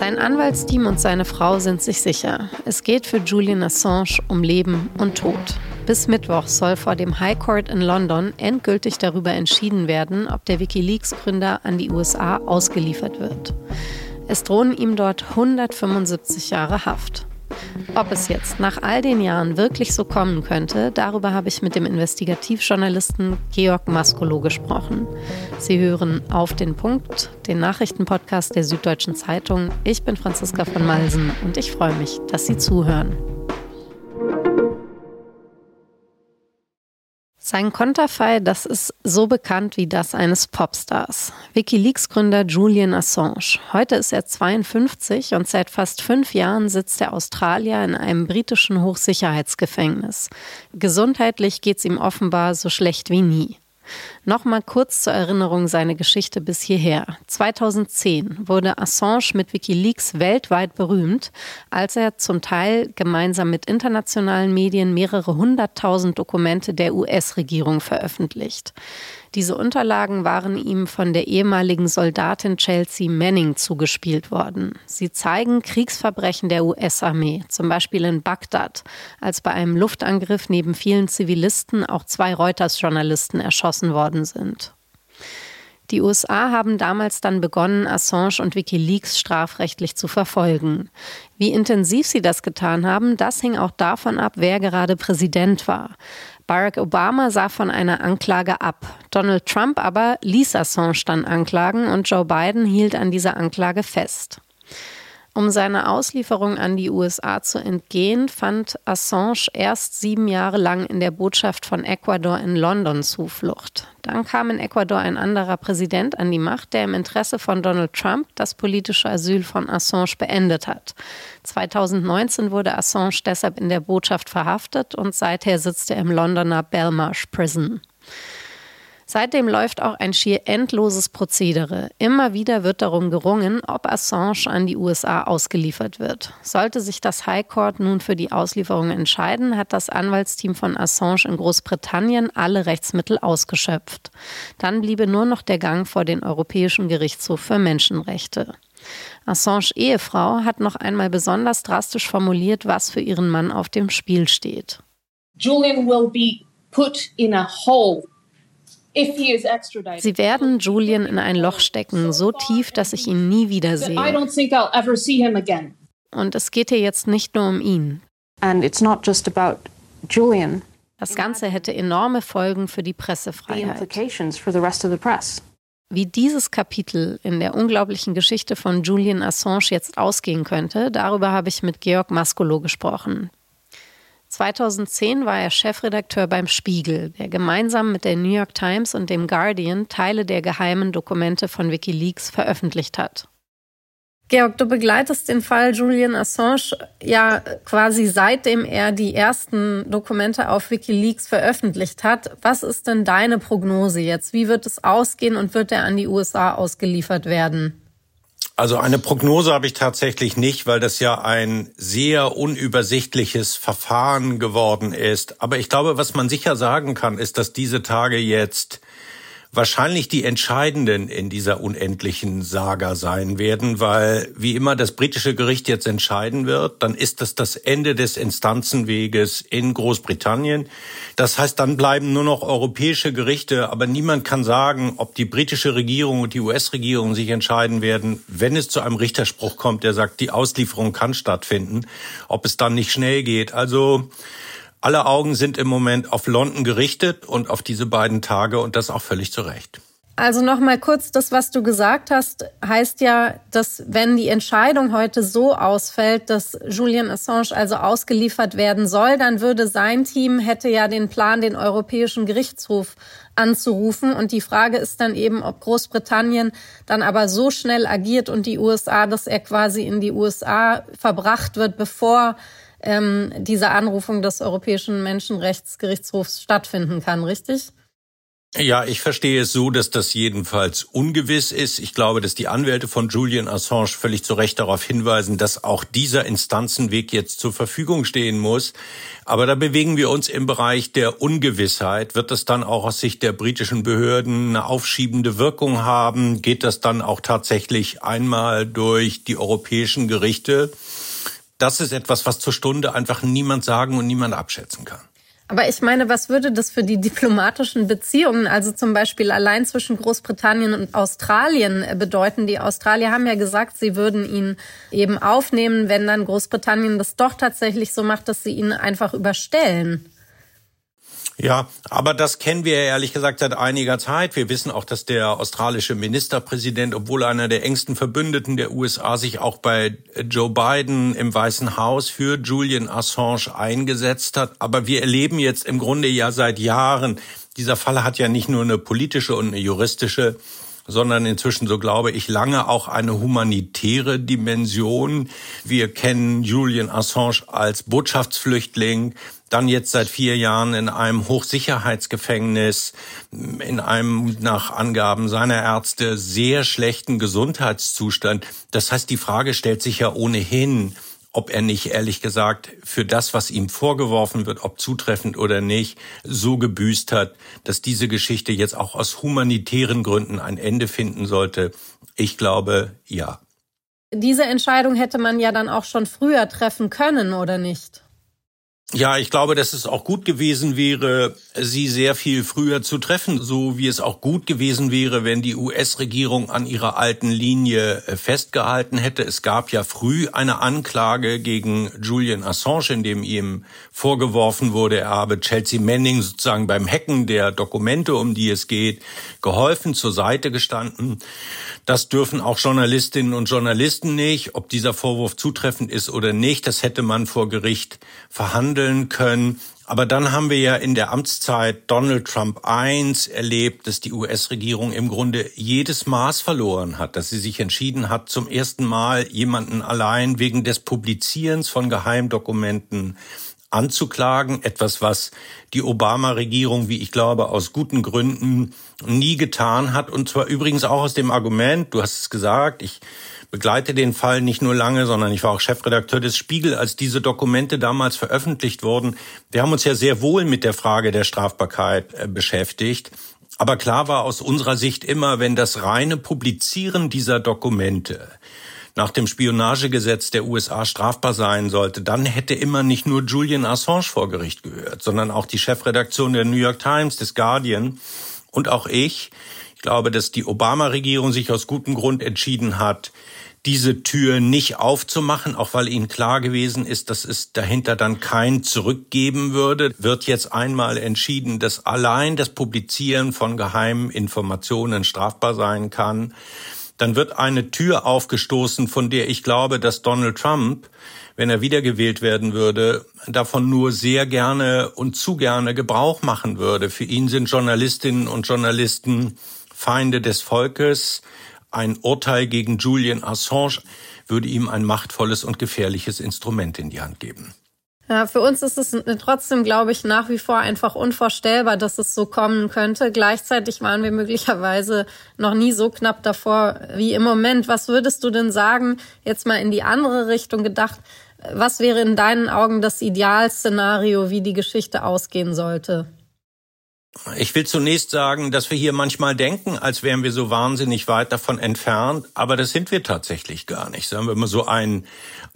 Sein Anwaltsteam und seine Frau sind sich sicher. Es geht für Julian Assange um Leben und Tod. Bis Mittwoch soll vor dem High Court in London endgültig darüber entschieden werden, ob der Wikileaks-Gründer an die USA ausgeliefert wird. Es drohen ihm dort 175 Jahre Haft. Ob es jetzt nach all den Jahren wirklich so kommen könnte, darüber habe ich mit dem Investigativjournalisten Georg Maskolo gesprochen. Sie hören auf den Punkt, den Nachrichtenpodcast der Süddeutschen Zeitung. Ich bin Franziska von Malsen und ich freue mich, dass Sie zuhören. Sein Konterfei, das ist so bekannt wie das eines Popstars. Wikileaks-Gründer Julian Assange. Heute ist er 52 und seit fast fünf Jahren sitzt der Australier in einem britischen Hochsicherheitsgefängnis. Gesundheitlich geht es ihm offenbar so schlecht wie nie. Nochmal kurz zur Erinnerung seine Geschichte bis hierher. 2010 wurde Assange mit Wikileaks weltweit berühmt, als er zum Teil gemeinsam mit internationalen Medien mehrere hunderttausend Dokumente der US-Regierung veröffentlicht. Diese Unterlagen waren ihm von der ehemaligen Soldatin Chelsea Manning zugespielt worden. Sie zeigen Kriegsverbrechen der US-Armee, zum Beispiel in Bagdad, als bei einem Luftangriff neben vielen Zivilisten auch zwei Reuters-Journalisten erschossen worden sind. Die USA haben damals dann begonnen, Assange und Wikileaks strafrechtlich zu verfolgen. Wie intensiv sie das getan haben, das hing auch davon ab, wer gerade Präsident war. Barack Obama sah von einer Anklage ab. Donald Trump aber ließ Assange dann anklagen und Joe Biden hielt an dieser Anklage fest. Um seiner Auslieferung an die USA zu entgehen, fand Assange erst sieben Jahre lang in der Botschaft von Ecuador in London Zuflucht. Dann kam in Ecuador ein anderer Präsident an die Macht, der im Interesse von Donald Trump das politische Asyl von Assange beendet hat. 2019 wurde Assange deshalb in der Botschaft verhaftet und seither sitzt er im Londoner Belmarsh Prison. Seitdem läuft auch ein schier endloses Prozedere. Immer wieder wird darum gerungen, ob Assange an die USA ausgeliefert wird. Sollte sich das High Court nun für die Auslieferung entscheiden, hat das Anwaltsteam von Assange in Großbritannien alle Rechtsmittel ausgeschöpft. Dann bliebe nur noch der Gang vor den Europäischen Gerichtshof für Menschenrechte. Assange Ehefrau hat noch einmal besonders drastisch formuliert, was für ihren Mann auf dem Spiel steht. Julian will be put in a hole Sie werden Julian in ein Loch stecken, so tief, dass ich ihn nie wiedersehe. Und es geht hier jetzt nicht nur um ihn. Das Ganze hätte enorme Folgen für die Pressefreiheit. Wie dieses Kapitel in der unglaublichen Geschichte von Julian Assange jetzt ausgehen könnte, darüber habe ich mit Georg Maskolo gesprochen. 2010 war er Chefredakteur beim Spiegel, der gemeinsam mit der New York Times und dem Guardian Teile der geheimen Dokumente von Wikileaks veröffentlicht hat. Georg, du begleitest den Fall Julian Assange ja quasi seitdem er die ersten Dokumente auf Wikileaks veröffentlicht hat. Was ist denn deine Prognose jetzt? Wie wird es ausgehen und wird er an die USA ausgeliefert werden? Also eine Prognose habe ich tatsächlich nicht, weil das ja ein sehr unübersichtliches Verfahren geworden ist. Aber ich glaube, was man sicher sagen kann, ist, dass diese Tage jetzt wahrscheinlich die entscheidenden in dieser unendlichen Saga sein werden, weil wie immer das britische Gericht jetzt entscheiden wird, dann ist das das Ende des Instanzenweges in Großbritannien. Das heißt, dann bleiben nur noch europäische Gerichte, aber niemand kann sagen, ob die britische Regierung und die US-Regierung sich entscheiden werden, wenn es zu einem Richterspruch kommt, der sagt, die Auslieferung kann stattfinden, ob es dann nicht schnell geht. Also alle Augen sind im Moment auf London gerichtet und auf diese beiden Tage und das auch völlig zu Recht. Also noch mal kurz, das, was du gesagt hast, heißt ja, dass wenn die Entscheidung heute so ausfällt, dass Julian Assange also ausgeliefert werden soll, dann würde sein Team hätte ja den Plan, den Europäischen Gerichtshof anzurufen. Und die Frage ist dann eben, ob Großbritannien dann aber so schnell agiert und die USA, dass er quasi in die USA verbracht wird, bevor ähm, diese Anrufung des Europäischen Menschenrechtsgerichtshofs stattfinden kann, richtig? Ja, ich verstehe es so, dass das jedenfalls ungewiss ist. Ich glaube, dass die Anwälte von Julian Assange völlig zu Recht darauf hinweisen, dass auch dieser Instanzenweg jetzt zur Verfügung stehen muss. Aber da bewegen wir uns im Bereich der Ungewissheit. Wird das dann auch aus Sicht der britischen Behörden eine aufschiebende Wirkung haben? Geht das dann auch tatsächlich einmal durch die europäischen Gerichte? Das ist etwas, was zur Stunde einfach niemand sagen und niemand abschätzen kann. Aber ich meine, was würde das für die diplomatischen Beziehungen, also zum Beispiel allein zwischen Großbritannien und Australien äh, bedeuten? Die Australier haben ja gesagt, sie würden ihn eben aufnehmen, wenn dann Großbritannien das doch tatsächlich so macht, dass sie ihn einfach überstellen. Ja, aber das kennen wir ehrlich gesagt seit einiger Zeit. Wir wissen auch, dass der australische Ministerpräsident, obwohl einer der engsten Verbündeten der USA, sich auch bei Joe Biden im Weißen Haus für Julian Assange eingesetzt hat. Aber wir erleben jetzt im Grunde ja seit Jahren, dieser Fall hat ja nicht nur eine politische und eine juristische sondern inzwischen, so glaube ich, lange auch eine humanitäre Dimension. Wir kennen Julian Assange als Botschaftsflüchtling, dann jetzt seit vier Jahren in einem Hochsicherheitsgefängnis, in einem nach Angaben seiner Ärzte sehr schlechten Gesundheitszustand. Das heißt, die Frage stellt sich ja ohnehin, ob er nicht, ehrlich gesagt, für das, was ihm vorgeworfen wird, ob zutreffend oder nicht, so gebüßt hat, dass diese Geschichte jetzt auch aus humanitären Gründen ein Ende finden sollte. Ich glaube, ja. Diese Entscheidung hätte man ja dann auch schon früher treffen können, oder nicht? Ja, ich glaube, dass es auch gut gewesen wäre, sie sehr viel früher zu treffen, so wie es auch gut gewesen wäre, wenn die US-Regierung an ihrer alten Linie äh, festgehalten hätte. Es gab ja früh eine Anklage gegen Julian Assange, in dem ihm vorgeworfen wurde, er habe Chelsea Manning sozusagen beim Hacken der Dokumente, um die es geht, geholfen, zur Seite gestanden. Das dürfen auch Journalistinnen und Journalisten nicht. Ob dieser Vorwurf zutreffend ist oder nicht, das hätte man vor Gericht verhandeln können. Aber dann haben wir ja in der Amtszeit Donald Trump I erlebt, dass die US-Regierung im Grunde jedes Maß verloren hat, dass sie sich entschieden hat, zum ersten Mal jemanden allein wegen des Publizierens von Geheimdokumenten anzuklagen. Etwas, was die Obama-Regierung, wie ich glaube, aus guten Gründen nie getan hat. Und zwar übrigens auch aus dem Argument, du hast es gesagt, ich begleite den Fall nicht nur lange, sondern ich war auch Chefredakteur des Spiegel, als diese Dokumente damals veröffentlicht wurden. Wir haben uns ja sehr wohl mit der Frage der Strafbarkeit äh, beschäftigt. Aber klar war aus unserer Sicht immer, wenn das reine Publizieren dieser Dokumente nach dem Spionagegesetz der USA strafbar sein sollte, dann hätte immer nicht nur Julian Assange vor Gericht gehört, sondern auch die Chefredaktion der New York Times, des Guardian und auch ich. Ich glaube, dass die Obama-Regierung sich aus gutem Grund entschieden hat, diese Tür nicht aufzumachen, auch weil ihnen klar gewesen ist, dass es dahinter dann kein Zurückgeben würde, wird jetzt einmal entschieden, dass allein das Publizieren von geheimen Informationen strafbar sein kann dann wird eine Tür aufgestoßen, von der ich glaube, dass Donald Trump, wenn er wiedergewählt werden würde, davon nur sehr gerne und zu gerne Gebrauch machen würde. Für ihn sind Journalistinnen und Journalisten Feinde des Volkes. Ein Urteil gegen Julian Assange würde ihm ein machtvolles und gefährliches Instrument in die Hand geben. Ja, für uns ist es trotzdem, glaube ich, nach wie vor einfach unvorstellbar, dass es so kommen könnte. Gleichzeitig waren wir möglicherweise noch nie so knapp davor wie im Moment. Was würdest du denn sagen, jetzt mal in die andere Richtung gedacht, was wäre in deinen Augen das Idealszenario, wie die Geschichte ausgehen sollte? Ich will zunächst sagen, dass wir hier manchmal denken, als wären wir so wahnsinnig weit davon entfernt, aber das sind wir tatsächlich gar nicht. Sagen wir mal so ein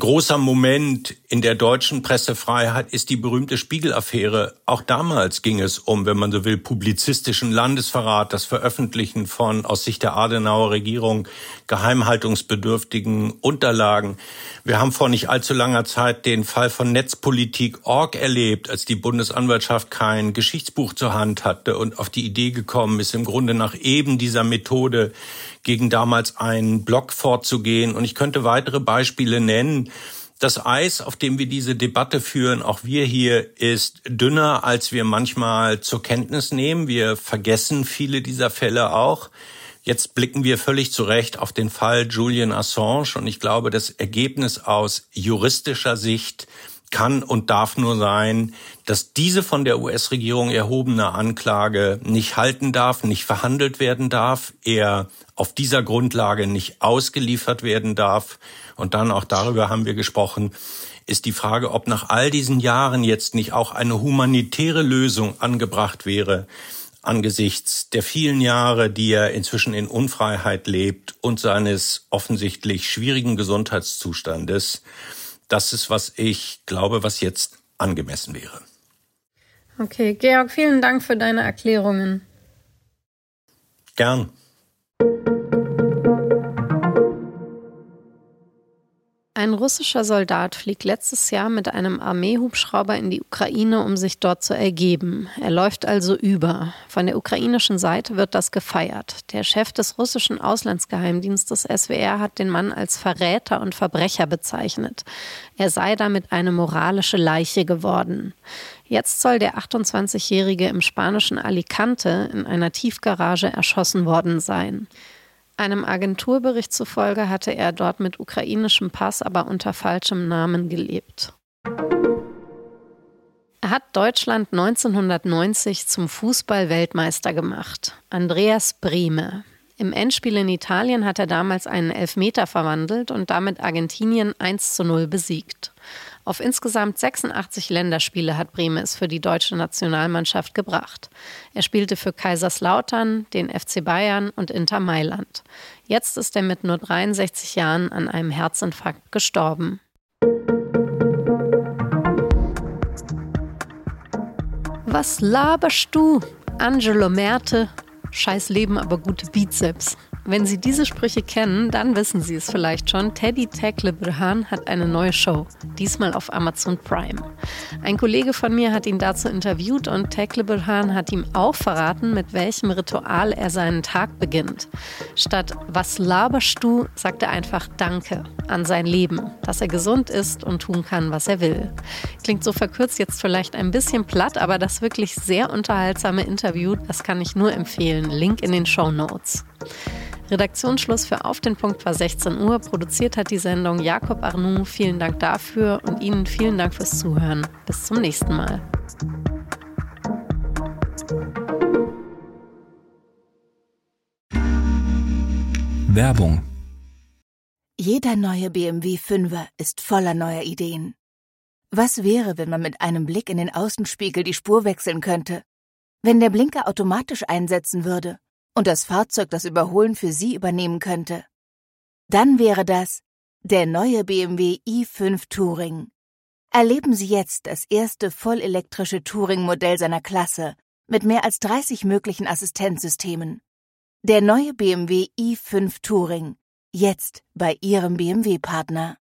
großer Moment in der deutschen Pressefreiheit ist die berühmte Spiegel-Affäre. Auch damals ging es um, wenn man so will, publizistischen Landesverrat, das Veröffentlichen von aus Sicht der Adenauer Regierung geheimhaltungsbedürftigen Unterlagen. Wir haben vor nicht allzu langer Zeit den Fall von Netzpolitik.org erlebt, als die Bundesanwaltschaft kein Geschichtsbuch zur Hand hatte und auf die Idee gekommen ist, im Grunde nach eben dieser Methode gegen damals einen Blog vorzugehen. Und ich könnte weitere Beispiele nennen. Das Eis, auf dem wir diese Debatte führen, auch wir hier, ist dünner, als wir manchmal zur Kenntnis nehmen. Wir vergessen viele dieser Fälle auch. Jetzt blicken wir völlig zu Recht auf den Fall Julian Assange und ich glaube, das Ergebnis aus juristischer Sicht kann und darf nur sein, dass diese von der US-Regierung erhobene Anklage nicht halten darf, nicht verhandelt werden darf, er auf dieser Grundlage nicht ausgeliefert werden darf. Und dann auch darüber haben wir gesprochen, ist die Frage, ob nach all diesen Jahren jetzt nicht auch eine humanitäre Lösung angebracht wäre, angesichts der vielen Jahre, die er inzwischen in Unfreiheit lebt und seines offensichtlich schwierigen Gesundheitszustandes. Das ist, was ich glaube, was jetzt angemessen wäre. Okay, Georg, vielen Dank für deine Erklärungen. Gern. Ein russischer Soldat fliegt letztes Jahr mit einem Armeehubschrauber in die Ukraine, um sich dort zu ergeben. Er läuft also über. Von der ukrainischen Seite wird das gefeiert. Der Chef des russischen Auslandsgeheimdienstes SWR hat den Mann als Verräter und Verbrecher bezeichnet. Er sei damit eine moralische Leiche geworden. Jetzt soll der 28-Jährige im spanischen Alicante in einer Tiefgarage erschossen worden sein. Einem Agenturbericht zufolge hatte er dort mit ukrainischem Pass, aber unter falschem Namen gelebt. Er hat Deutschland 1990 zum Fußball-Weltmeister gemacht. Andreas Brehme. Im Endspiel in Italien hat er damals einen Elfmeter verwandelt und damit Argentinien 1 zu 0 besiegt. Auf insgesamt 86 Länderspiele hat Brehme es für die deutsche Nationalmannschaft gebracht. Er spielte für Kaiserslautern, den FC Bayern und Inter Mailand. Jetzt ist er mit nur 63 Jahren an einem Herzinfarkt gestorben. Was laberst du? Angelo Merte. Scheiß Leben, aber gute Bizeps. Wenn Sie diese Sprüche kennen, dann wissen Sie es vielleicht schon. Teddy Tecklebrhan hat eine neue Show, diesmal auf Amazon Prime. Ein Kollege von mir hat ihn dazu interviewt und Tecklebrhan hat ihm auch verraten, mit welchem Ritual er seinen Tag beginnt. Statt was laberst du, sagt er einfach Danke an sein Leben, dass er gesund ist und tun kann, was er will. Klingt so verkürzt jetzt vielleicht ein bisschen platt, aber das wirklich sehr unterhaltsame Interview, das kann ich nur empfehlen. Link in den Show Notes. Redaktionsschluss für Auf den Punkt war 16 Uhr. Produziert hat die Sendung Jakob Arnoux. Vielen Dank dafür und Ihnen vielen Dank fürs Zuhören. Bis zum nächsten Mal. Werbung Jeder neue BMW 5er ist voller neuer Ideen. Was wäre, wenn man mit einem Blick in den Außenspiegel die Spur wechseln könnte? Wenn der Blinker automatisch einsetzen würde? Und das Fahrzeug das Überholen für Sie übernehmen könnte. Dann wäre das der neue BMW i5 Touring. Erleben Sie jetzt das erste vollelektrische Touring-Modell seiner Klasse mit mehr als 30 möglichen Assistenzsystemen. Der neue BMW i5 Touring. Jetzt bei Ihrem BMW-Partner.